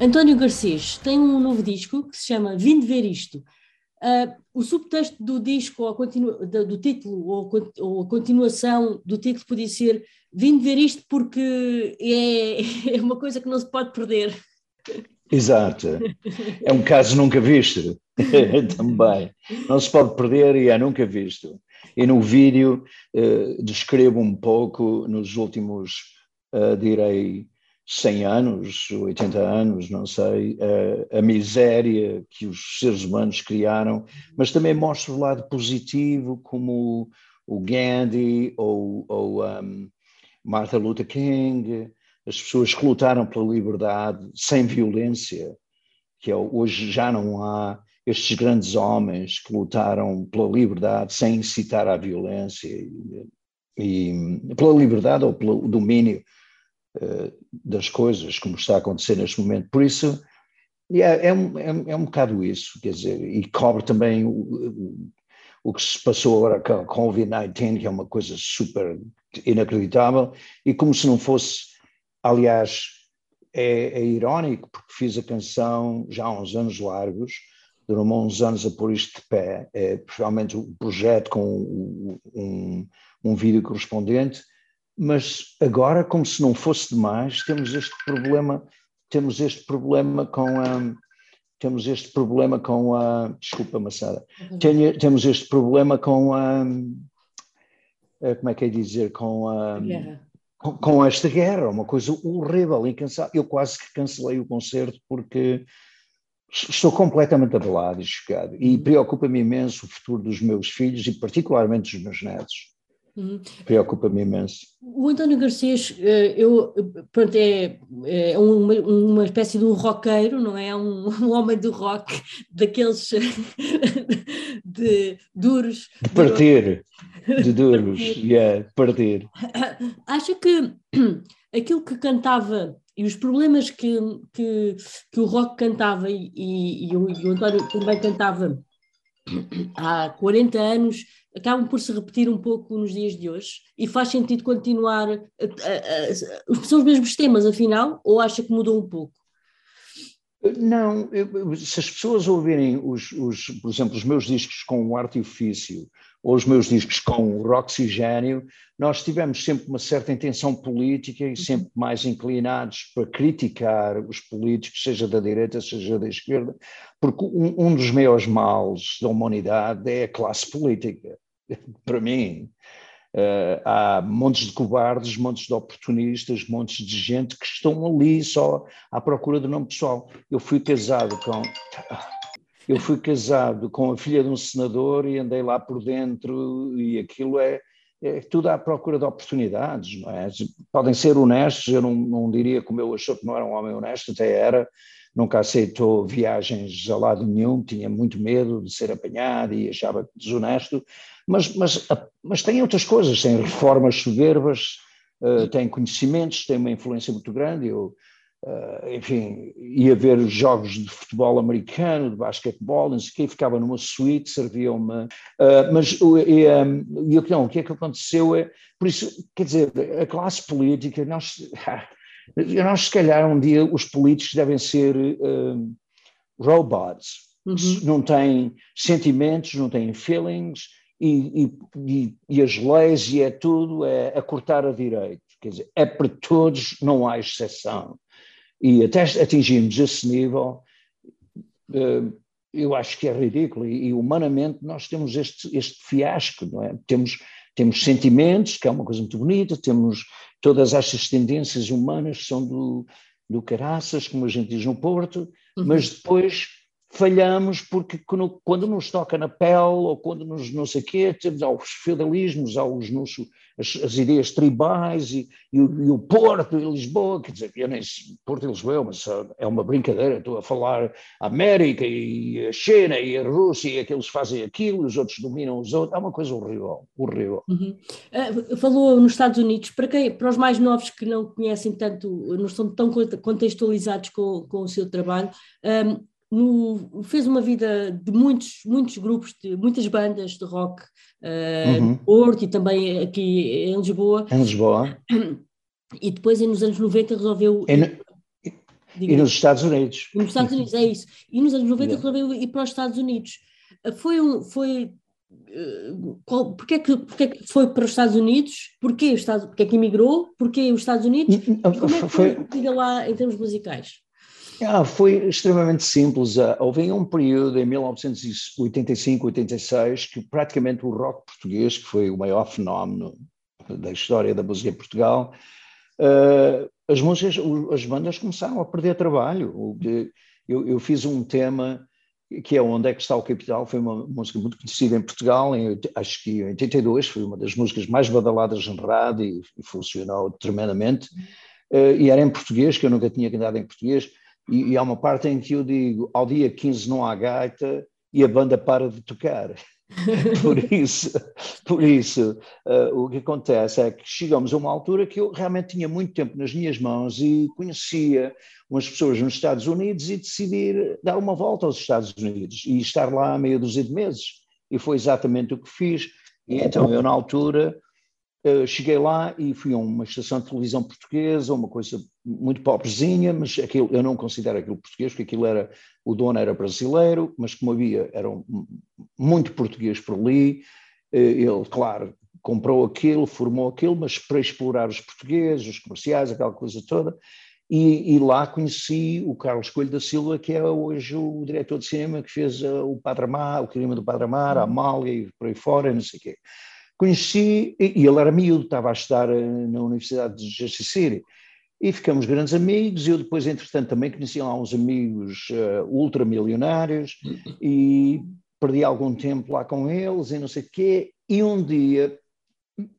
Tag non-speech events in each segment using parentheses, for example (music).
António Garcês tem um novo disco que se chama Vim de Ver Isto. Uh, o subtexto do disco, ou continu, do, do, título, ou, ou, a continuação do título podia ser Vim de Ver Isto porque é, (laughs) é uma coisa que não se pode perder. Exato. É um caso nunca visto (laughs) também. Não se pode perder e é nunca visto. E no vídeo uh, descrevo um pouco, nos últimos, uh, direi, 100 anos, 80 anos, não sei, a, a, miséria que os seres humanos criaram, mas também mostra o lado positivo, como o, Gandhi ou, ou um, Martin Luther King, as pessoas que lutaram pela liberdade sem violência, que é, hoje já não há estes grandes homens que lutaram pela liberdade sem incitar à violência e, e pela liberdade ou pelo domínio das coisas, como está a acontecer neste momento. Por isso, é, é, um, é, é um bocado isso, quer dizer, e cobre também o, o, que se passou agora com, o Covid-19, que é uma coisa super inacreditável, e como se não fosse, aliás, é, é irónico, porque fiz a canção já há uns anos largos, durou-me uns anos a pôr isto de pé, é, provavelmente o projeto com um, um vídeo correspondente, mas agora, como se não fosse demais, temos este problema, temos este problema com a temos este problema com a desculpa Massada, uhum. temos este problema com a como é que é dizer com a guerra. Com, com, esta guerra, uma coisa horrível, incansável. Eu quase que cancelei o concerto porque estou completamente abalado e chocado e uhum. preocupa-me imenso o futuro dos meus filhos e particularmente dos meus netos. Uhum. Preocupa-me imenso. O António Garcês, eh, eu, pronto, é, é uma, uma espécie de um roqueiro, não é? Um, um homem do rock, daqueles (laughs) de duros. De partir, de duros, de yeah, partir. (coughs) Acha que (clears throat) aquilo que cantava e os problemas que, que, que o rock cantava e, e, e, o, e o António também cantava há 40 anos acabam por se repetir um pouco nos dias de hoje e faz sentido continuar a, a, a, são os mesmos temas afinal ou acha que mudou um pouco? Não, eu, se as pessoas ouvirem os, os, por exemplo, os meus discos com o artifício ou os meus discos com o Roxigênio, nós tivemos sempre uma certa intenção política e sempre mais inclinados para criticar os políticos, seja da direita, seja da esquerda, porque um, um dos maiores males da humanidade é a classe política, (laughs) para mim. Uh, há montes de cobardes, montes de oportunistas, montes de gente que estão ali só à procura do nome pessoal. Eu fui casado com eu fui casado com a filha de um senador e andei lá por dentro e aquilo é, é tudo à procura de oportunidades, não é? Podem ser honestos, eu não, não diria como eu achou que não era um homem honesto, até era, nunca aceitou viagens a lado nenhum, tinha muito medo de ser apanhado e achava desonesto, mas, mas, mas tem outras coisas, tem reformas soberbas, uh, tem conhecimentos, tem uma influência muito grande, eu Uh, enfim, ia ver jogos de futebol americano, de basquetebol, não sei o quê, ficava numa suíte, serviam-me. Uh, mas o, e, um, e, não, o que é que aconteceu é, por isso, quer dizer, a classe política, nós, (laughs) nós se calhar um dia os políticos devem ser uh, robots, uhum. não têm sentimentos, não têm feelings, e, e, e, as leis e é tudo é a cortar a direito. Quer dizer, é para todos, não há exceção. E até atingirmos esse nível, eh, eu acho que é ridículo. E, humanamente nós temos este, este fiasco, não é? Temos, temos sentimentos, que é uma coisa muito bonita, temos todas estas tendências humanas que são do, do caraças, como a gente diz no Porto, uhum. mas depois falhamos porque quando, nos toca na pele ou quando nos não sei quê, temos aos feudalismos, aos as, as, ideias tribais e, e, o, e, o, Porto e Lisboa, quer dizer, eu nem Porto e Lisboa, mas é uma brincadeira, estou a falar América e a China e a Rússia e aqueles fazem aquilo, os outros dominam os outros, é uma coisa horrível, horrível. Uhum. Uh, falou nos Estados Unidos, para, quem, para os mais novos que não conhecem tanto, não estão tão contextualizados com, com o seu trabalho, um, no, fez uma vida de muitos, muitos grupos, de muitas bandas de rock, uh, uhum. Porto e também aqui em Lisboa. Em Lisboa. E depois, nos anos 90, resolveu. E, no, e nos Estados Unidos. E nos Estados Unidos, é isso. E nos anos 90 resolveu ir para os Estados Unidos. Ah, foi um. Foi, uh, qual, porquê, que, porquê que foi para os Estados Unidos? Porquê, os Estados, porquê que emigrou? Porquê os Estados Unidos? E como é que foi, foi lá em termos musicais? Ah, foi extremamente simples. Ah, houve um período em 1985, 86 que praticamente o rock português, que foi o maior fenómeno da história da música em Portugal, ah, as músicas, as bandas começaram a perder trabalho. Eu, eu fiz um tema que é Onde é que está o Capital, foi uma música muito conhecida em Portugal, em, acho que em 82, foi uma das músicas mais badaladas em rádio e, e funcionou tremendamente, uh, e era em português, que eu nunca tinha cantado em português, e, e, há uma parte em que eu digo, ao dia 15 não há gaita e a banda para de tocar. (laughs) por isso, por isso uh, o que acontece é que chegamos a uma altura que eu realmente tinha muito tempo nas minhas mãos e conhecia umas pessoas nos Estados Unidos e decidi dar uma volta aos Estados Unidos e estar lá meia dúzia de meses. E foi exatamente o que fiz. E então eu, na altura, Uh, cheguei lá e fui a uma estação de televisão portuguesa, uma coisa muito pobrezinha, mas aquilo, eu não considero aquilo português, porque aquilo era, o dono era brasileiro, mas como havia, era um, muito português por ali, uh, ele, claro, comprou aquilo, formou aquilo, mas para explorar os portugueses, os comerciais, aquela coisa toda, e, e, lá conheci o Carlos Coelho da Silva, que é hoje o diretor de cinema que fez uh, o Padre Amar, o crime do Padre Amar, a Amália e por aí fora, não sei o quê. Conheci, e ele era miúdo, estava a estudar eh, na Universidade de Jersey City, e ficamos grandes amigos. Eu depois, entretanto, também conheci lá uns amigos uh, ultramilionários e perdi algum tempo lá com eles e não sei o quê. E um dia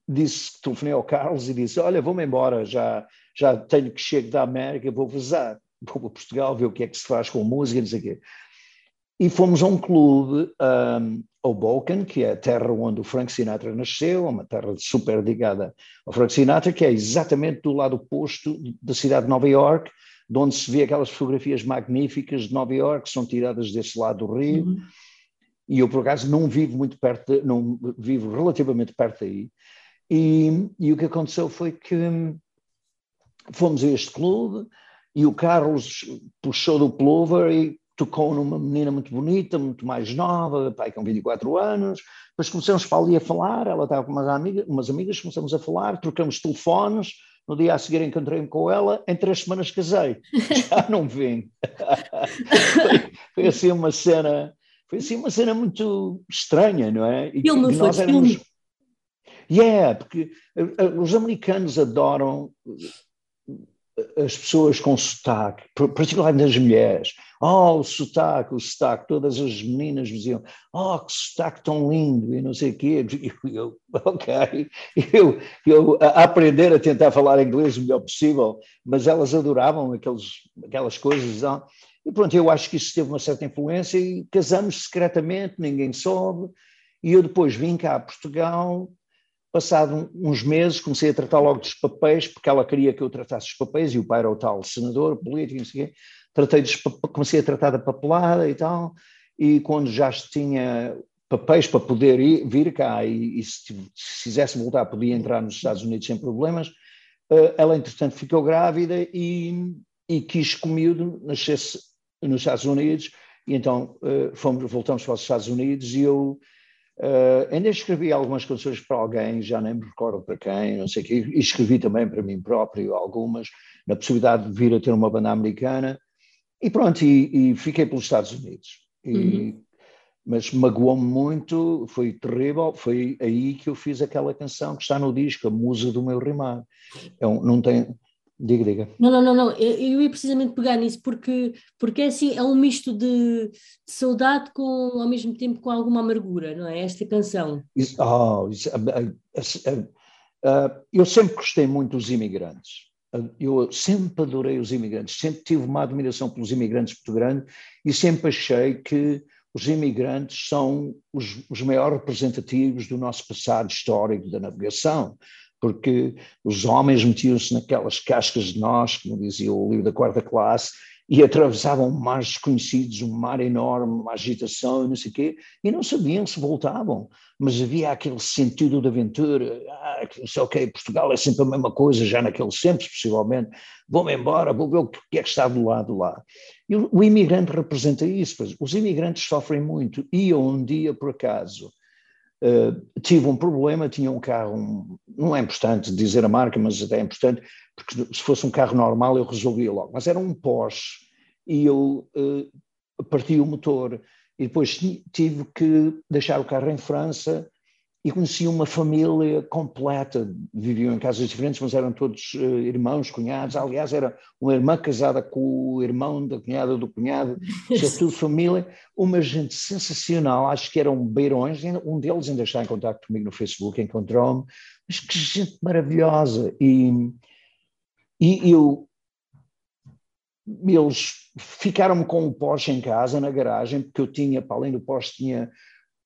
disse, telefonei ao Carlos e disse: Olha, vou-me embora, já, já tenho que chegar da América, vou vazar, vou para Portugal ver o que é que se faz com música, não sei o quê. E fomos a um clube, um, Hoboken, que é a terra onde o Frank Sinatra nasceu, uma terra super ligada ao Frank Sinatra, que é exatamente do lado oposto da cidade de Nova York, de onde se vê aquelas fotografias magníficas de Nova York, que são tiradas desse lado do rio. Uhum. E eu, por acaso, não vivo muito perto, de, não vivo relativamente perto daí. E, e o que aconteceu foi que hum, fomos a este clube e o Carlos puxou do pullover e tocou numa menina muito bonita, muito mais nova, pai com 24 anos, depois começamos para ali a falar, ela estava com umas amigas, umas amigas, começamos a falar, trocamos telefones, no dia a seguir encontrei-me com ela, em três semanas casei, (laughs) já não vim. foi, foi, assim uma cena, foi assim uma cena muito estranha, não é? E, Ele não foi éramos... Yeah, porque eh, eh, os americanos adoram as pessoas com sotaque, particularmente as mulheres. Oh, o sotaque, o sotaque. Todas as meninas diziam, oh, que sotaque tão lindo, e não sei o quê. (laughs) E eu, ok. Eu, eu a aprender a tentar falar inglês o melhor possível, mas elas adoravam aqueles, aquelas coisas. Não? E pronto, eu acho que isso teve uma certa influência e casamos secretamente, ninguém soube. E eu depois vim cá a Portugal Passado uns meses, comecei a tratar logo dos papéis, porque ela queria que eu tratasse os papéis, e o pai era o tal senador, político, não sei o quê. Tratei dos, comecei a tratar da papelada e tal, e quando já tinha papéis para poder ir, vir cá e, e se, se quisesse voltar podia entrar nos Estados Unidos sem problemas, uh, ela entretanto ficou grávida e, e quis que o miúdo nascesse nos Estados Unidos, e então uh, fomos, voltamos para os Estados Unidos e eu Uh, ainda escrevi algumas canções para alguém, já nem me recordo para quem, não sei o quê, e escrevi também para mim próprio algumas, na possibilidade de vir a ter uma banda americana, e pronto, e, e fiquei pelos Estados Unidos. E, uhum. Mas magoou-me muito, foi terrível, foi aí que eu fiz aquela canção que está no disco, a Musa do Meu Rimar. É um, não tem, Diga, diga. Não, não, não, não. Eu, eu ia precisamente pegar nisso porque, porque é assim, é um misto de, de, saudade com, ao mesmo tempo, com alguma amargura, não é? Esta canção. Isso, oh, isso, uh, uh, uh, eu sempre gostei muito dos imigrantes. Eu sempre adorei os imigrantes, sempre tive uma admiração pelos imigrantes muito grande e sempre achei que os imigrantes são os, os maiores representativos do nosso passado histórico da navegação porque os homens metiam-se naquelas cascas de nós, como dizia o livro da quarta classe, e atravessavam mares desconhecidos, um mar enorme, uma agitação, não sei o quê, e não sabiam se voltavam, mas havia aquele sentido de aventura, ah, não sei o quê, Portugal é sempre a mesma coisa, já naqueles tempos, possivelmente, vou-me embora, vou ver o que é que está do lado lá. E o, imigrante representa isso, pois, os imigrantes sofrem muito, e um dia, por acaso, Uh, tive um problema, tinha um carro, um, não é importante dizer a marca, mas até é importante, porque se fosse um carro normal eu resolvia logo, mas era um Porsche e eu uh, parti o motor. E depois tive que deixar o carro em França e conheci uma família completa, viviam em casas diferentes, mas eram todos uh, irmãos, cunhados. Aliás, era uma irmã casada com o irmão da cunhada do cunhado, (laughs) isso é tudo família. Uma gente sensacional, acho que eram beirões, um deles ainda está em contato comigo no Facebook, encontrou-me, mas que gente maravilhosa. E, e eu, eles ficaram-me com o Porsche em casa, na garagem, porque eu tinha, para além do Porsche, tinha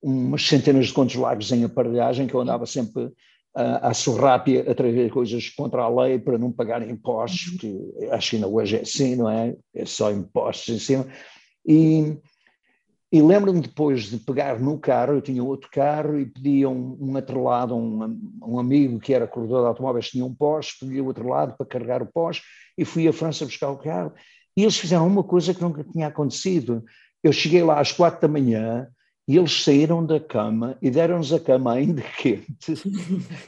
umas centenas de contos largos em aparelhagem, que eu andava sempre a, a surrápia a trazer coisas contra a lei para não pagar impostos, uhum. que acho que ainda hoje é assim, não é? É só impostos em cima. E, e lembro-me depois de pegar no carro, eu tinha outro carro e pedi um, um atrelado, um, um amigo que era corredor de automóveis, tinha um Porsche, pedi o outro lado para carregar o Porsche e fui à França buscar o carro. E eles fizeram uma coisa que nunca tinha acontecido. Eu cheguei lá às quatro da manhã, e eles saíram da cama e deram-nos a cama ainda (laughs) quente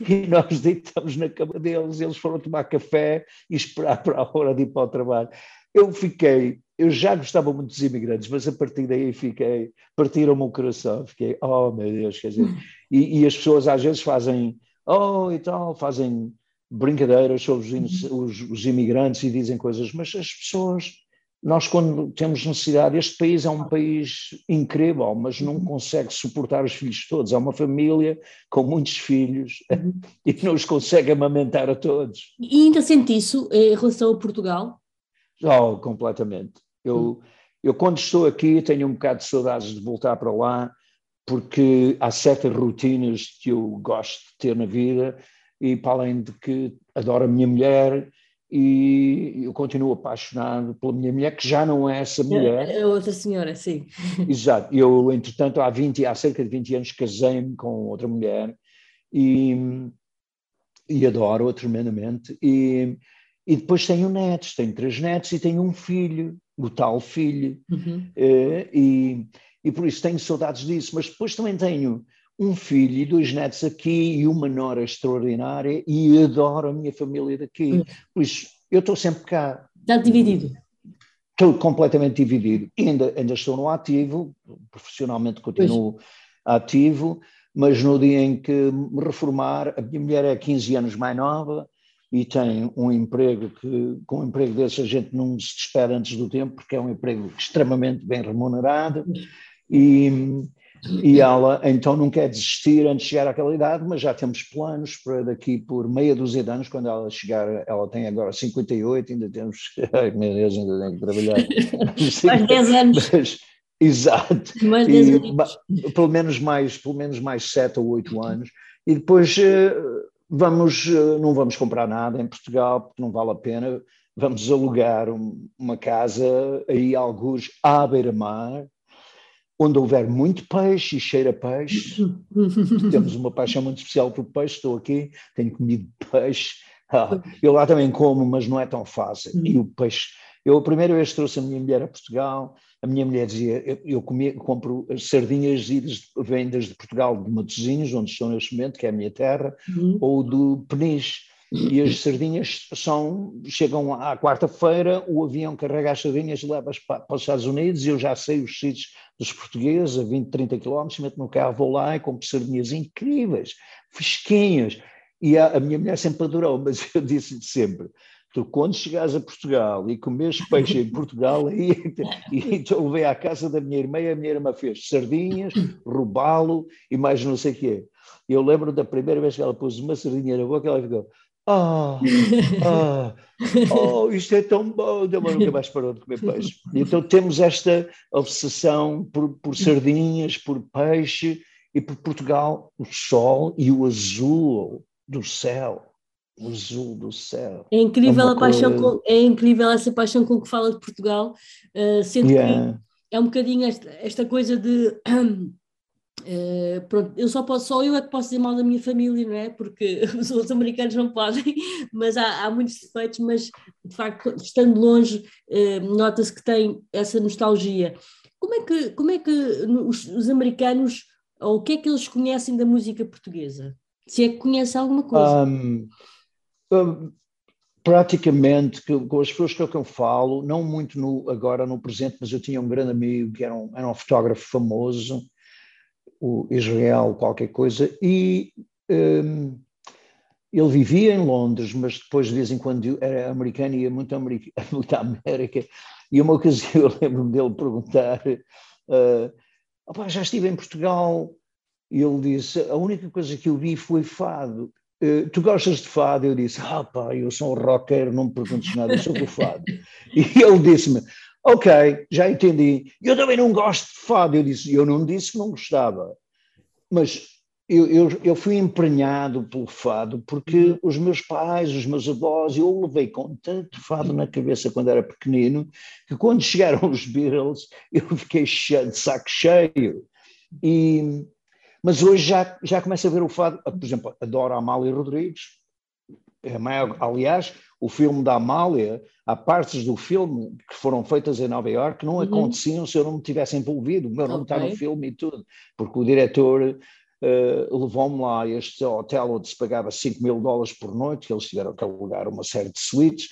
e nós deitamos na cama deles, eles foram tomar café e esperar para a hora de ir para o trabalho. Eu fiquei, eu já gostava muito dos imigrantes, mas a partir daí fiquei, partiram-me o coração, fiquei, oh meu Deus, quer dizer, e, e, as pessoas às vezes fazem, oh e tal, fazem brincadeiras sobre os, os, os imigrantes e dizem coisas, mas as pessoas nós, quando temos necessidade, este país é um país incrível, mas não uhum. consegue suportar os filhos todos. É uma família com muitos filhos (laughs) uhum. e não os consegue amamentar a todos. E ainda sente isso em relação a Portugal? Oh, completamente. Eu, uhum. eu, quando estou aqui, tenho um bocado de saudades de voltar para lá, porque há certas rotinas que eu gosto de ter na vida, e para além de que adoro a minha mulher e eu continuo apaixonado pela minha mulher, que já não é essa mulher. É outra senhora, sim. (laughs) Exato. Eu, entretanto, há, 20, há cerca de 20 anos casei-me com outra mulher e, e adoro-a tremendamente. E, e depois tenho netos, tenho três netos e tenho um filho, o tal filho. Uhum. Eh, e, e por isso tenho saudades disso, mas depois também tenho um filho e dois netos aqui e uma nora extraordinária e adoro a minha família daqui. Hum. Por isso, eu estou sempre cá. Está dividido? Estou completamente dividido. Ainda, ainda estou no ativo, profissionalmente continuo pois. ativo, mas no dia em que me reformar, a minha mulher é 15 anos mais nova e tem um emprego que, com um emprego desse, a gente não se despede antes do tempo, porque é um emprego extremamente bem remunerado. E, e ela então não quer desistir antes de chegar àquela idade, mas já temos planos para daqui por meia dúzia de anos, quando ela chegar, ela tem agora 58, ainda temos, (laughs) ai meu Deus, ainda tenho que trabalhar. (laughs) mais 10 anos. (laughs) Mas, exato. Mais 10 anos. Pelo menos mais, pelo menos mais 7 ou 8 anos. E depois eh, vamos, eh, não vamos comprar nada em Portugal, porque não vale a pena, vamos alugar uma casa aí, alguns à beira-mar, onde houver muito peixe e cheira peixe, (laughs) temos uma paixão muito especial por peixe, estou aqui, tenho comido peixe, ah, eu lá também como, mas não é tão fácil, e o peixe, eu a primeira vez trouxe a minha mulher a Portugal, a minha mulher dizia, eu, eu comia, compro sardinhas vendas de Portugal, de Matosinhos, onde estou neste momento, que é a minha terra, uhum. ou do Peniche, e as sardinhas são, chegam à quarta-feira, o avião carrega as sardinhas e leva-as para, para, os Estados Unidos, e eu já sei os sítios dos portugueses, a 20, 30 quilómetros, meto no carro, vou lá e compro sardinhas incríveis, fresquinhas, e a, a minha mulher sempre adorou, (laughs) mas eu disse sempre, Tu, quando chegares a Portugal e comes peixe em Portugal, aí, (laughs) e então levei à casa da minha irmã e a minha irmã fez sardinhas, robalo e mais não sei o quê. Eu lembro da primeira vez que ela pôs uma sardinha na boca, ela ficou, ah, ah, (laughs) oh, isto é tão bom, mas nunca mais parou de comer peixe. Então temos esta obsessão por, por sardinhas, por peixe e por Portugal, o sol e o azul do céu. O azul do céu. É incrível, é a paixão com, é incrível essa paixão com que fala de Portugal, uh, sendo yeah. que é um bocadinho esta, esta coisa de (clears throat) Uh, pronto, eu só posso, só eu é que posso dizer mal da minha família, não é? Porque (laughs) os outros americanos não podem, (laughs) mas há, há muitos defeitos, mas de facto, estando longe, uh, nota-se que tem essa nostalgia. Como é que, como é que os, os, americanos, ou o que é que eles conhecem da música portuguesa? Se é que conhecem alguma coisa? Um, um, praticamente, com as pessoas que eu falo, não muito no, agora no presente, mas eu tinha um grande amigo que era um, era um fotógrafo famoso, o Israel qualquer coisa, e um, ele vivia em Londres, mas depois de vez em quando era americano e ia muito, (laughs) à América, e uma ocasião eu (laughs) lembro-me dele perguntar, uh, já estive em Portugal, e ele disse, a única coisa que eu vi foi fado, Uh, tu gostas de fado? Eu disse, ah pá, eu sou um rocker, não me perguntes nada, eu sou do fado. (laughs) e ele disse-me, Ok, já entendi. Eu também não gosto de fado. Eu disse, eu não disse que não gostava, mas eu, eu, eu fui emprenhado pelo fado porque uhum. os meus pais, os meus avós, eu levei com tanto fado na cabeça quando era pequenino que quando (laughs) chegaram os Beatles eu fiquei cheio, de saco cheio. E, mas hoje já, já começo a ver o fado, por exemplo, adoro a Amália Rodrigues, é maior, aliás, o filme da Amália, há partes do filme que foram feitas em Nova Iorque que não uhum. aconteciam se eu não me tivesse envolvido. O meu nome okay. está no filme e tudo, porque o diretor uh, levou-me lá a este hotel onde se pagava 5 mil dólares por noite, que eles tiveram que alugar uma série de suítes,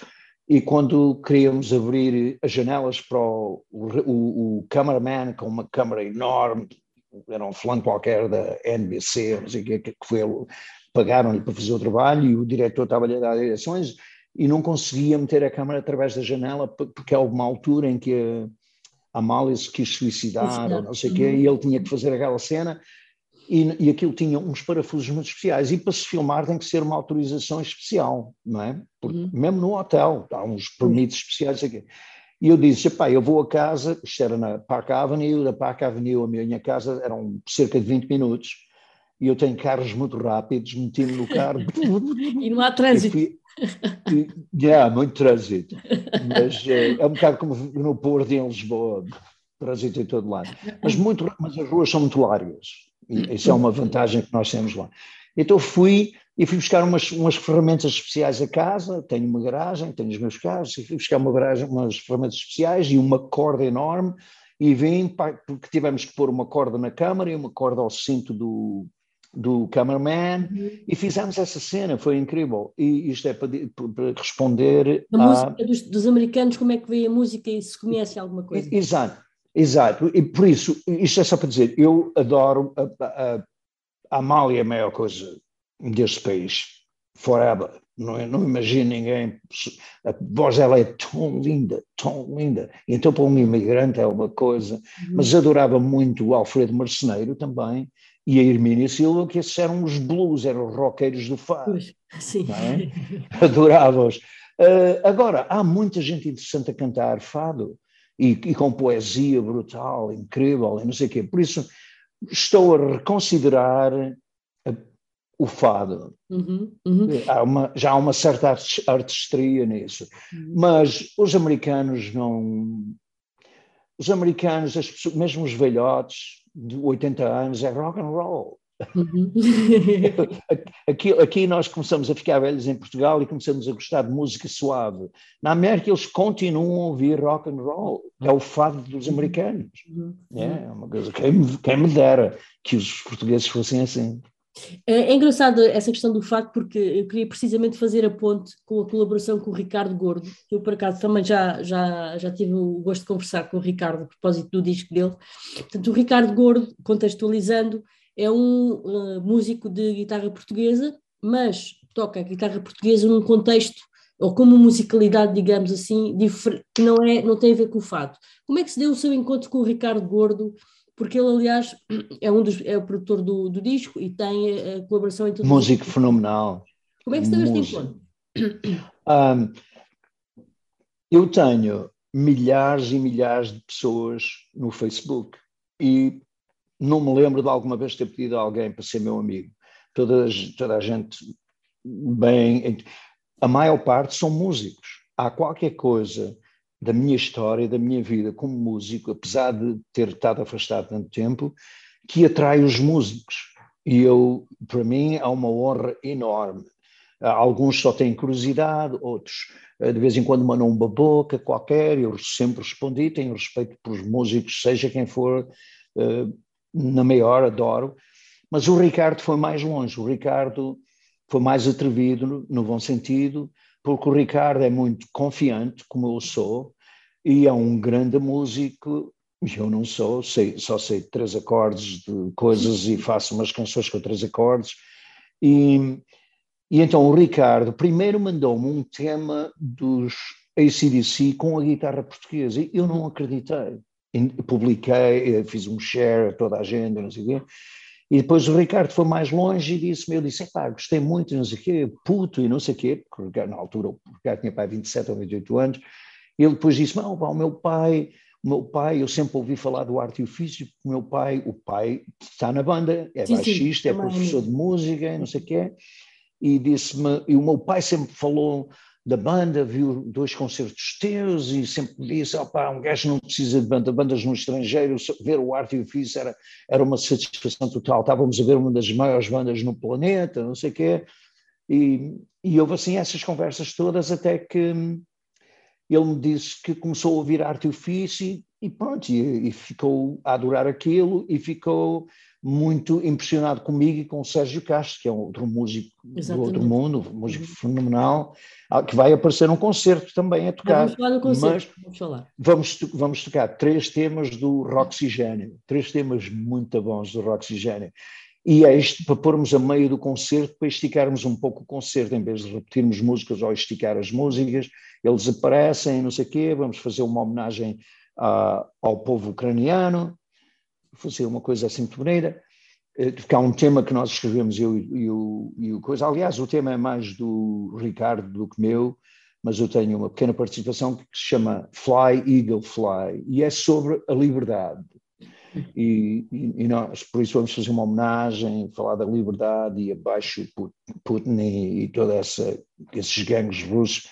e quando queríamos abrir as janelas para o, o, o cameraman com uma câmera enorme, era um flanco qualquer da NBC, não sei o que, que foi, pagaram-lhe para fazer o trabalho e o diretor estava-lhe a dar direções, e não conseguia meter a câmara através da janela porque houve uma altura em que a Amália se quis suicidar ou não sei o quê, e ele tinha que fazer aquela cena e, e aquilo tinha uns parafusos muito especiais e para se filmar tem que ser uma autorização especial, não é? Porque, uhum. Mesmo no hotel, há uns permisos especiais aqui. E eu disse, pá, eu vou a casa, isto era na Park Avenue, da Park Avenue a minha casa eram cerca de 20 minutos, e eu tenho carros muito rápidos, meti-me no carro. (laughs) e não há trânsito. Já, muito trânsito. Mas é, é um bocado como no Porto e em Lisboa, trânsito em todo lado. Mas, muito, mas as ruas são muito largas. E isso é uma vantagem que nós temos lá. Então fui e fui buscar umas, umas ferramentas especiais a casa, tenho uma garagem, tenho os meus carros, e fui buscar uma garagem, umas ferramentas especiais e uma corda enorme, e vim, porque tivemos que pôr uma corda na câmara e uma corda ao cinto do, do cameraman uhum. e fizemos essa cena, foi incrível. E isto é para, para responder. A música dos, dos, americanos, como é que vê a música e se conhece alguma coisa? Exato, exato. E por isso, isto é só para dizer, eu adoro a, a, a Amália, é a maior coisa deste país, forever. Não, não imagino ninguém. A voz dela é tão linda, tão linda. Então, para um imigrante é uma coisa. Uhum. Mas adorava muito o Alfredo Marceneiro também e a Hermínia Silva, que esses eram os blues, eram os roqueiros do fado. Sim. É? (laughs) Adorava-os. Uh, agora, há muita gente interessante a cantar fado e, e, com poesia brutal, incrível, e não sei o quê. Por isso, estou a reconsiderar a, o fado. Uhum, uhum. Há uma, já há uma certa artistria nisso. Uhum. Mas os americanos não. Os americanos, as pessoas, mesmo os velhotes, de 80 anos é rock and roll. Uhum. (laughs) aqui, aqui nós começamos a ficar velhos em Portugal e começamos a gostar de música suave. Na América eles continuam a ouvir rock and roll. É o fado dos americanos. Uhum. É, é uma coisa. Quem, quem me dera que os portugueses fossem assim. É, é engraçado essa questão do facto, porque eu queria precisamente fazer a ponte com a colaboração com o Ricardo Gordo, que eu por acaso também já, já, já tive o gosto de conversar com o Ricardo a propósito do disco dele. Portanto, o Ricardo Gordo, contextualizando, é um uh, músico de guitarra portuguesa, mas toca a guitarra portuguesa num contexto ou com uma musicalidade, digamos assim, que não, é, não tem a ver com o fato. Como é que se deu o seu encontro com o Ricardo Gordo? Porque ele, aliás, (clears throat) é, um dos, é o produtor do, do disco e tem a, colaboração entre Músico fenomenal. Como é que deu este encontro? Um, eu tenho milhares e milhares de pessoas no Facebook e não me lembro de alguma vez ter pedido a alguém para ser meu amigo. Toda, toda a gente bem. A maior parte são músicos. Há qualquer coisa da minha história, da minha vida como músico, apesar de ter estado afastado tanto tempo, que atrai os músicos. E eu, para mim, é uma honra enorme. Alguns só têm curiosidade, outros eh, de vez em quando mandam uma boca qualquer, eu sempre respondi, tenho respeito pelos músicos, seja quem for, eh, na maior, adoro. Mas o Ricardo foi mais longe, o Ricardo foi mais atrevido, no bom sentido, porque o Ricardo é muito confiante, como eu sou, e é um grande músico. Eu não sou, sei, só sei três acordes de coisas e faço umas canções com três acordes. E, e então o Ricardo primeiro mandou-me um tema dos ACDC com a guitarra portuguesa. E eu não acreditei. Publiquei, fiz um share a toda a gente, não sei o quê. E depois o Ricardo foi mais longe e disse-me, eu disse, pá, gostei muito, não sei o quê, puto e não sei o quê, porque na altura o Ricardo tinha pai 27 ou 28 anos, e ele depois disse, não, pá, o meu pai, o meu pai, eu sempre ouvi falar do arte e ofício, o meu pai, o pai está na banda, é sim, baixista, sim, é professor de música e não sei o quê, e disse-me, e o meu pai sempre falou da banda, viu dois concertos teus e sempre disse, opá, um gajo não precisa de banda, bandas no estrangeiro, ver o Arte e o Fiz era, era uma satisfação total, estávamos a ver uma das maiores bandas no planeta, não sei o quê, e, e houve assim essas conversas todas até que ele me disse que começou a ouvir arte e ofício e pronto, e, e ficou a adorar aquilo e ficou muito impressionado comigo e com o Sérgio Castro, que é um outro músico Exatamente. do outro mundo, um músico fenomenal, ah, que vai aparecer num concerto também a tocar. Vamos falar do concerto, mas vamos falar. Vamos, vamos tocar três temas do Roxigênio, três temas muito bons do Roxigênio. E é isto para pormos a meio do concerto, para esticarmos um pouco o concerto, em vez de repetirmos músicas ou esticar as músicas, eles aparecem, não sei o quê, vamos fazer uma homenagem ah, ao povo ucraniano, fazer uma coisa assim de maneira, eh, porque há um tema que nós escrevemos, eu e, o, e o coisa. Aliás, o tema é mais do Ricardo do que meu, mas eu tenho uma pequena participação que se chama Fly, Eagle, Fly, e é sobre a liberdade. E, e, nós, por isso, vamos fazer uma homenagem, falar da liberdade e abaixo Putin e, e toda essa esses gangues russos.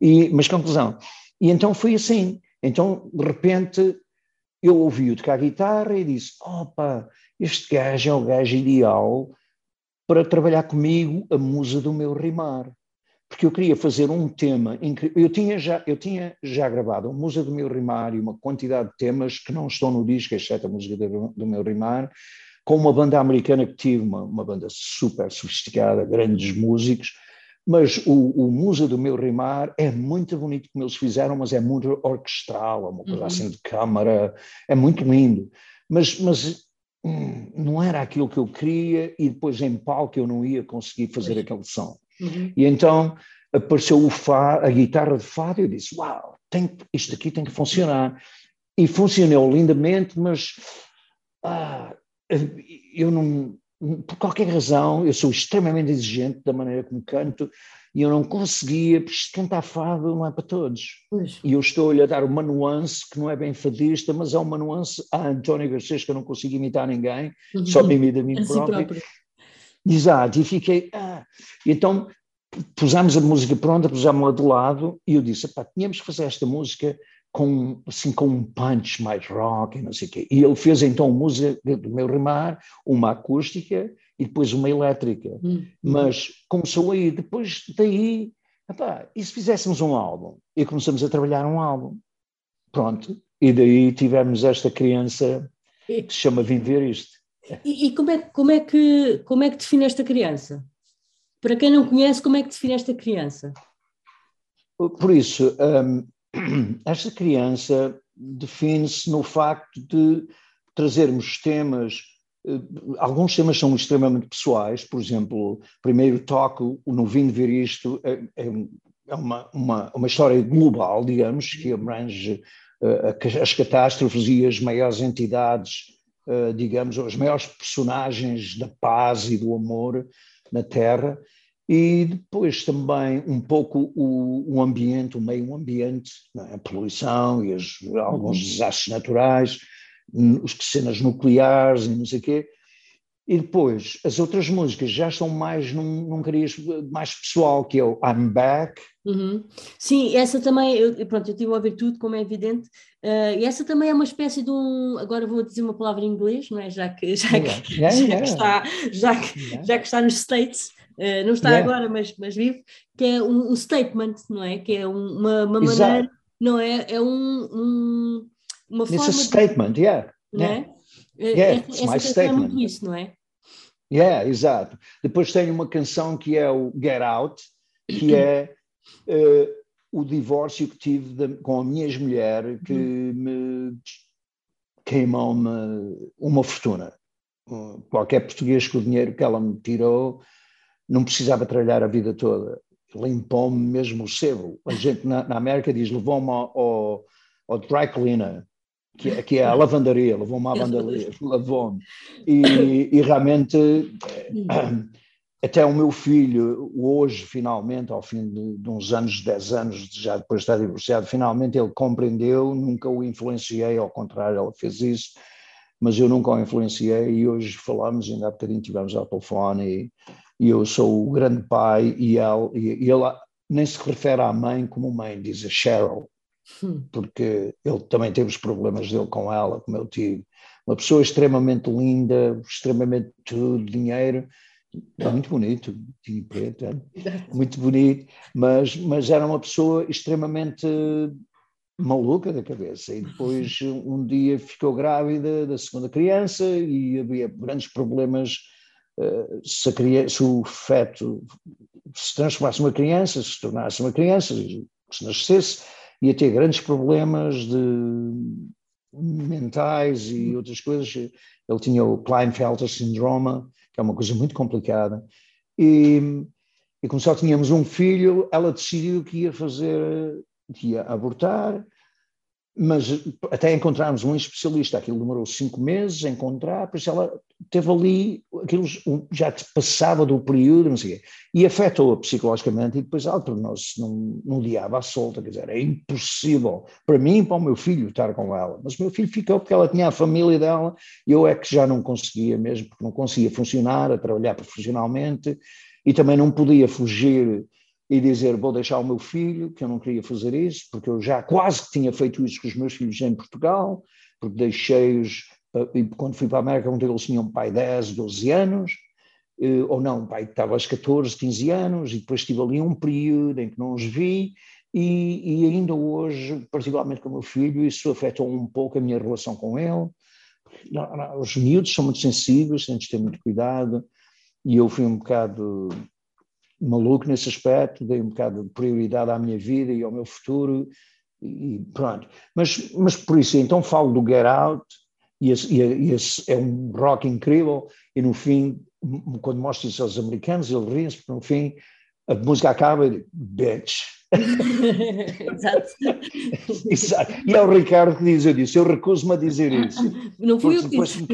E, mas conclusão. E então foi assim. Então, de repente, eu ouvi-o tocar guitarra e disse: opa, este gajo é o gajo ideal para trabalhar comigo a musa do meu rimar. Porque eu queria fazer um tema incrível. Eu tinha já, eu tinha já gravado a musa do meu rimar e uma quantidade de temas que não estão no disco, exceto a música do, do meu rimar, com uma banda americana que tive, uma, uma banda super sofisticada, grandes músicos, mas o, o Musa do Meu Rimar é muito bonito como eles fizeram, mas é muito orquestral, é uma coisa uhum. assim de câmara, é muito lindo. Mas, mas hum, não era aquilo que eu queria e depois em palco eu não ia conseguir fazer uhum. aquele som. Uhum. E então apareceu o fá, a guitarra de fado e eu disse, uau, tem, isto aqui tem que funcionar. E funcionou lindamente, mas ah, eu não, por qualquer razão, eu sou extremamente exigente da maneira como canto e eu não conseguia, porque cantar fado não é para todos. Pois. E eu estou-lhe a dar uma nuance que não é bem fadista, mas é uma nuance a António Garcês que eu não consigo imitar ninguém, uhum. só me imito a mim próprio. próprio. Exato, e fiquei. Ah. Então pusemos a música pronta, pusemos-la de lado e eu disse: tínhamos que fazer esta música com, assim, com um punch mais rock e não sei o quê. E ele fez então música do meu rimar, uma acústica e depois uma elétrica. Hum. Mas começou aí, depois daí, epá, e se fizéssemos um álbum? E começamos a trabalhar um álbum. Pronto. E daí tivemos esta criança que se chama Viver Isto. E, e como, é, como, é que, como é que define esta criança? Para quem não conhece, como é que define esta criança? Por isso, um, (clears throat) esta criança define-se no facto de trazermos temas, eh, alguns temas são extremamente pessoais, por exemplo, primeiro toco, o novinho ver isto, é, é, é uma, uma, uma história global, digamos, que abrange uh, as catástrofes e as maiores entidades, uh, digamos, as maiores personagens da paz e do amor na Terra, e depois também um pouco o, o ambiente, o meio ambiente, é? a poluição e as, alguns uhum. desastres naturais, as cenas nucleares e não sei o quê, e depois, as outras músicas já estão mais num, num cariz mais pessoal, que é o I'm Back. Uhum. Sim, essa também, eu, pronto, eu tive a ouvir tudo, como é evidente, uh, e essa também é uma espécie de um, agora vou dizer uma palavra em inglês, não é? Já que, já que, yeah, já yeah. que, está, já que, yeah. já que está nos States, uh, não está agora, mas, mas vive, que é um, um statement, não é? Que é uma, uma maneira, não é? É um, um uma forma... It's a statement, de, yeah. Não é? Yeah, essa, it's my essa statement. É muito isso, não é? Yeah, exato. Depois tem uma canção que é o Get Out, que é uh, (coughs) o divórcio que tive de, com a minha ex-mulher, que uhum. me queimou-me uma fortuna. Qualquer português com o dinheiro que ela me tirou não precisava trabalhar a vida toda. Limpou-me mesmo o sebo. A gente na, na América diz levou-me ao, ao, ao dry cleaner que, é, que é a lavandaria, levou-me (laughs) à lavandaria, levou-me. E, e, realmente, até o meu filho, hoje, finalmente, ao fim de, de uns anos, 10 anos, já depois de estar divorciado, finalmente ele compreendeu, nunca o influenciei, ao contrário, ele fez isso, mas eu nunca o influenciei e hoje falamos, ainda há bocadinho tivemos ao telefone e, e eu sou o grande pai e ele, e ele nem se refere à mãe como mãe, diz a Cheryl, Hum. porque ele também teve os problemas dele com ela, como eu tive. Uma pessoa extremamente linda, extremamente tudo, dinheiro, muito bonito, tinha preto, é? muito bonito, mas, mas era uma pessoa extremamente maluca da cabeça. E depois, um dia, ficou grávida da segunda criança e havia grandes problemas se, a criança, se o feto se transformasse numa criança, se tornasse uma criança, se nascesse ia ter grandes problemas de mentais e outras coisas. Ele tinha o Klinefelter Syndrome, que é uma coisa muito complicada. E, e como só tínhamos um filho, ela decidiu que ia fazer, que ia abortar, mas até encontrarmos um especialista, aquilo demorou cinco meses a encontrar, por isso ela teve ali, aquilo já passava do período, não sei e afetou-a psicologicamente e depois ela tornou-se num, num diabo à solta, quer dizer, é impossível para mim e para o meu filho estar com ela, mas o meu filho ficou porque ela tinha a família dela, eu é que já não conseguia mesmo, porque não conseguia funcionar, a trabalhar profissionalmente, e também não podia fugir e dizer vou deixar o meu filho, que eu não queria fazer isso, porque eu já quase que tinha feito isso com os meus filhos em Portugal, porque deixei-os, eh, e quando fui para a América, onde eles tinham um pai 10, 12 anos, eh, ou não, um pai que estava aos 14, 15 anos, e depois tive ali um período em que não os vi, e, e ainda hoje, particularmente com o meu filho, isso afetou um pouco a minha relação com ele. Os miúdos são muito sensíveis, temos de ter muito cuidado, e eu fui um bocado maluco nesse aspecto, dei um bocado de prioridade à minha vida e ao meu futuro e pronto. Mas, mas por isso, então falo do Get Out e esse, e esse é um rock incrível e no fim, quando mostro isso aos americanos, eles riem-se, porque no fim a música acaba e digo, bitch. (laughs) Exato. (laughs) Exato. E é o Ricardo que diz, eu disse, eu recuso-me a dizer isso. Não fui eu que disse.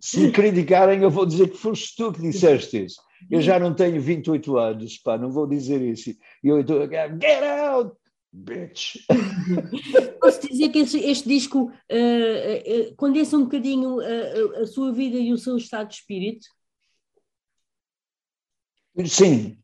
Se me criticarem, eu vou dizer que foste tu que disseste isso. Eu já não tenho 28 anos, pá, não vou dizer isso. E eu estou a get out, bitch. (laughs) Posso dizer que este, este disco uh, uh, condensa um bocadinho a, a, sua vida e o seu estado de espírito? Sim.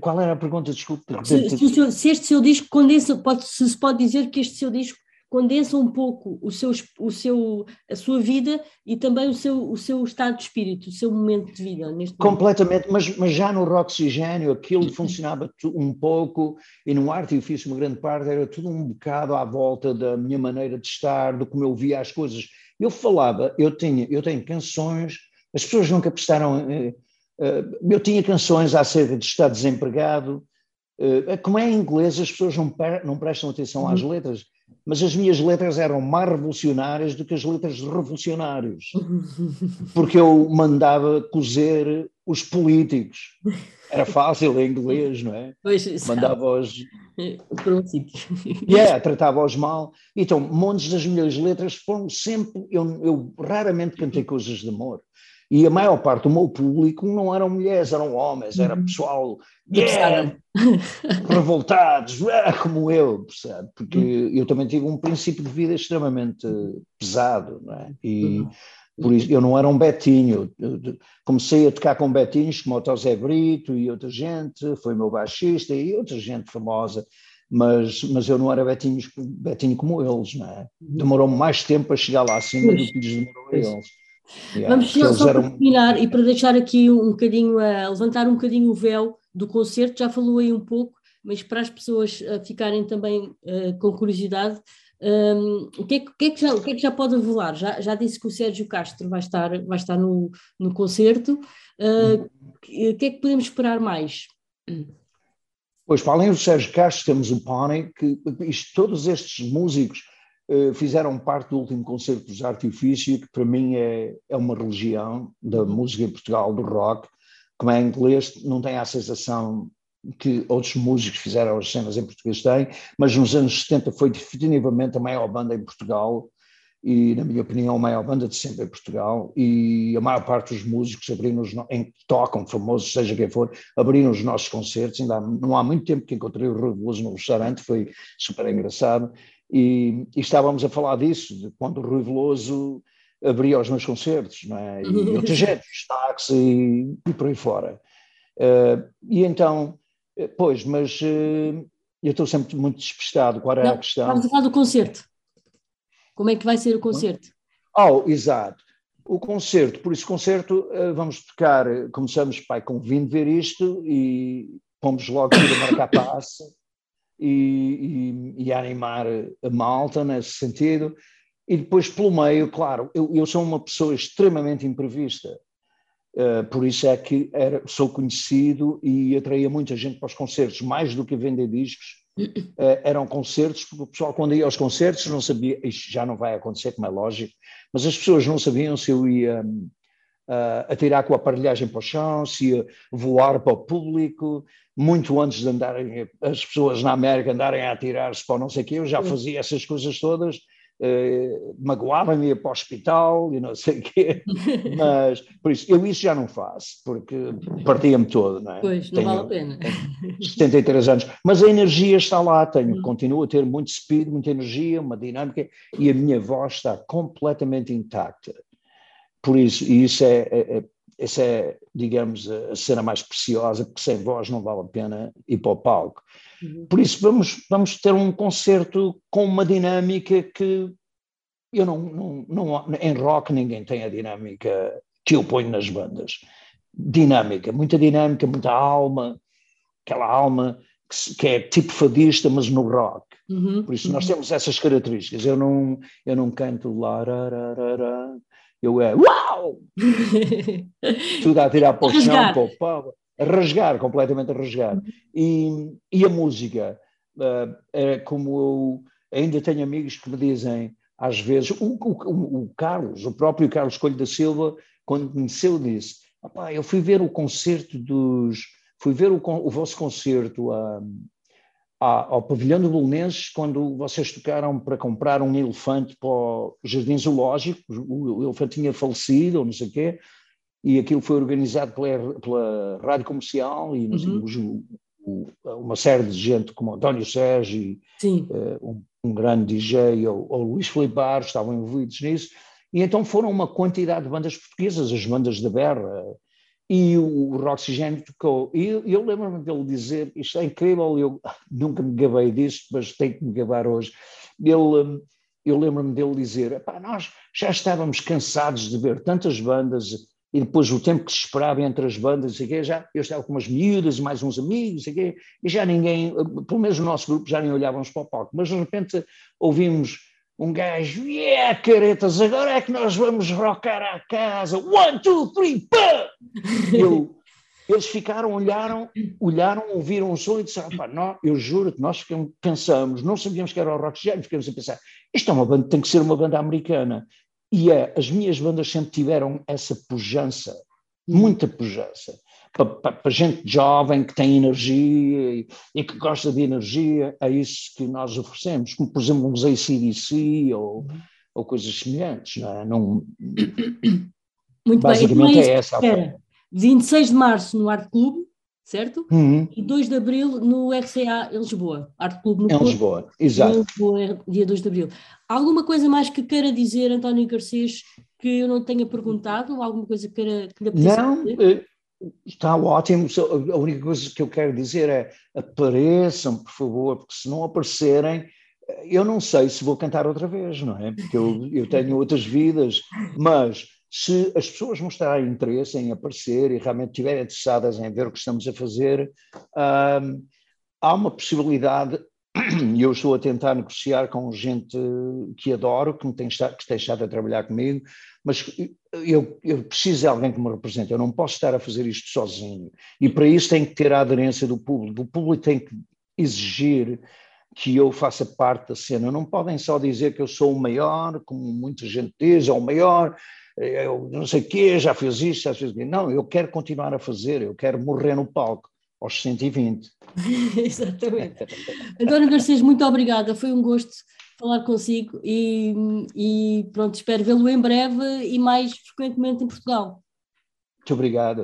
Qual era a pergunta? Desculpe. Se, se, se este seu disco condensa, pode, se se pode dizer que este seu disco condensa um pouco o seu, o seu, a sua vida e também o seu, o seu estado de espírito, o seu momento de vida. Neste Completamente, mas, mas já no Roxigênio aquilo funcionava um pouco e no arte eu fiz uma grande parte, era tudo um bocado à volta da minha maneira de estar, de como eu via as coisas. Eu falava, eu, tinha, eu tenho canções, as pessoas nunca prestaram. Eh, eh, eu tinha canções acerca de estar desempregado. Eh, como é em inglês, as pessoas não, não prestam atenção às uhum. letras mas as minhas letras eram mais revolucionárias do que as letras de revolucionários, (laughs) porque eu mandava cozer os políticos. era fácil em inglês, não é? Mandava-os. Yeah, tratava-os mal. Então, montes das minhas letras foram sempre. Eu, eu raramente cantei coisas de amor. E a maior parte do meu público não eram mulheres, eram homens, era Uhum. pessoal yeah, (laughs) revoltados, ah, como eu, percebe? Porque Uhum. eu também tive um princípio de vida extremamente pesado, não é? E Uhum. por isso eu não era um Betinho. Comecei a tocar com Betinhos como o José Brito e outra gente, foi meu baixista e outra gente famosa. Mas, mas eu não era Betinhos, Betinho como eles, não é? Demorou mais tempo a chegar lá acima do que lhes demorou a eles. Yeah, Vamos só, para terminar e para deixar aqui um bocadinho, a levantar um bocadinho o véu do concerto, já falou aí um pouco, mas para as pessoas eh, ficarem também eh, com curiosidade, hum, o, que é, que- o que é que já, o que é que já pode revelar? Já, já disse que o Sérgio Castro vai estar, vai estar no, no concerto, eh, o que é que podemos esperar mais? Pois, para além do Sérgio Castro, temos o Pony, que isto, todos estes músicos fizeram parte do último concerto dos Artifício, que para mim é, é uma religião da música em Portugal, do rock. Como é em inglês, não tem a sensação que outros músicos fizeram as cenas em português têm, mas nos anos 70 foi definitivamente a maior banda em Portugal e, na minha opinião, a maior banda de sempre em Portugal, e a maior parte dos músicos abriram os em que tocam, famosos, seja quem for, abriram os nossos concertos. Ainda há, não há muito tempo que encontrei o Rui Veloso no restaurante, foi super engraçado, e, e, estávamos a falar disso, de quando o Rui Veloso abria os meus concertos, não é? E outra gente, os táxi e, e por aí fora. Uh, e então, pois, mas uh, eu estou sempre muito despistado. Qual é não, a questão? Vamos falar do concerto. Como é que vai ser o concerto? Oh, exato. O concerto, por isso, concerto, uh, vamos tocar, começamos pai, com vindo ver isto e pomos logo ir a marcar (coughs) passe e, e, e animar a malta nesse sentido. E depois, pelo meio, claro, eu, eu sou uma pessoa extremamente imprevista. Uh, por isso é que era, sou conhecido e atraía muita gente para os concertos, mais do que vender discos. Uh, (coughs) eram concertos, porque o pessoal, quando ia aos concertos, não sabia, isto já não vai acontecer, como é lógico, mas as pessoas não sabiam se eu ia uh, atirar com a aparelhagem para o chão, se voar para o público. Muito antes de andarem, as pessoas na América andarem a atirar-se para não sei o quê, eu já fazia essas coisas todas. Uh, magoava-me, ia para o hospital e não sei o quê, (laughs) mas por isso, eu isso já não faço, porque partia-me todo, não é? Pois, não tenho, vale a pena. (laughs) 73 anos, mas a energia está lá, tenho, continuo a ter muito speed, muita energia, uma dinâmica, e a minha voz está completamente intacta. Por isso, e isso é, é, essa é, digamos, a cena mais preciosa, porque sem voz não vale a pena ir para o palco. Por isso vamos, vamos ter um concerto com uma dinâmica que eu não, não, não, em rock ninguém tem a dinâmica que eu ponho nas bandas. Dinâmica, muita dinâmica, muita alma, aquela alma que, que é tipo fadista, mas no rock. Uhum, Por isso nós temos essas características. Eu não, eu não canto lá, eu é uau! (laughs) Tudo a tirar para o chão, para o pau a rasgar, completamente a rasgar. E, e a música, uh, é como eu ainda tenho amigos que me dizem, às vezes, o, o, o Carlos, o próprio Carlos Coelho da Silva, quando conheceu, disse: eu fui ver o concerto dos. Fui ver o, o vosso concerto a, a, ao Pavilhão do Belenenses quando vocês tocaram para comprar um elefante para o Jardim Zoológico, o, elefante tinha falecido ou não sei o quê, e aquilo foi organizado pela, pela Rádio Comercial e uhum. uma série de gente como António Sérgio, uh, um, um, grande DJ, ou, ou Luís Filipe Barros, estavam envolvidos nisso, e então foram uma quantidade de bandas portuguesas, as bandas da Berra, e o, o Roxigênio tocou. E eu, eu lembro-me dele dizer, isto é incrível, eu (laughs) nunca me gabei disso, mas tenho que me gabar hoje, ele... Eu lembro-me dele dizer: nós já estávamos cansados de ver tantas bandas e depois o tempo que se esperava entre as bandas, quê, já eu estava com umas miúdas e mais uns amigos, quê, e já ninguém, pelo menos o nosso grupo, já nem olhávamos para o palco, mas de repente ouvimos um gajo, yeah, caretas, agora é que nós vamos rockar à casa, one, two, three, pá! Eu, eles ficaram, olharam, olharam, ouviram o som e disseram, pá, não, eu juro que nós ficamos, pensamos, não sabíamos que era o rock já, ficamos a pensar, isto é uma banda, tem que ser uma banda americana. E é, as minhas bandas sempre tiveram essa pujança, muita pujança. Para, para, gente jovem que tem energia e, e, que gosta de energia, é isso que nós oferecemos, como por exemplo uns ACDC ou, ou coisas semelhantes, não é? Não, (coughs) Muito basicamente bem, então é, é essa a Espera, 26 de março no Arte Clube, certo? Uhum. E 2 de abril no RCA em Lisboa, Arte Clube no Em Lisboa, exato. Lisboa, dia 2 de abril. Alguma coisa mais que queira dizer, António Garcês, que eu não tenha perguntado? Alguma coisa que queira que lhe Não, dizer? Está ótimo. A única coisa que eu quero dizer é apareçam, por favor, porque se não aparecerem, eu não sei se vou cantar outra vez, não é? Porque eu, eu tenho outras vidas, mas se as pessoas mostrarem interesse em aparecer e realmente estiverem interessadas em ver o que estamos a fazer, hum, há uma possibilidade, e eu estou a tentar negociar com gente que adoro, que, me tem que tem estado a trabalhar comigo, mas eu, eu preciso de alguém que me represente, eu não posso estar a fazer isto sozinho. E para isso tem que ter a aderência do público, o público tem que exigir que eu faça parte da cena. Não podem só dizer que eu sou o maior, como muita gente diz, ou o maior, eu não sei o quê, já fiz isto, já fiz aquilo. Não, eu quero continuar a fazer, eu quero morrer no palco aos 120. (laughs) Exatamente. António Garcês, muito obrigada, foi um gosto falar consigo e, e pronto, espero vê-lo em breve e mais frequentemente em Portugal. Muito obrigado.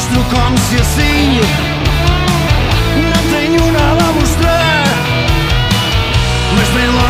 Ha ha ha!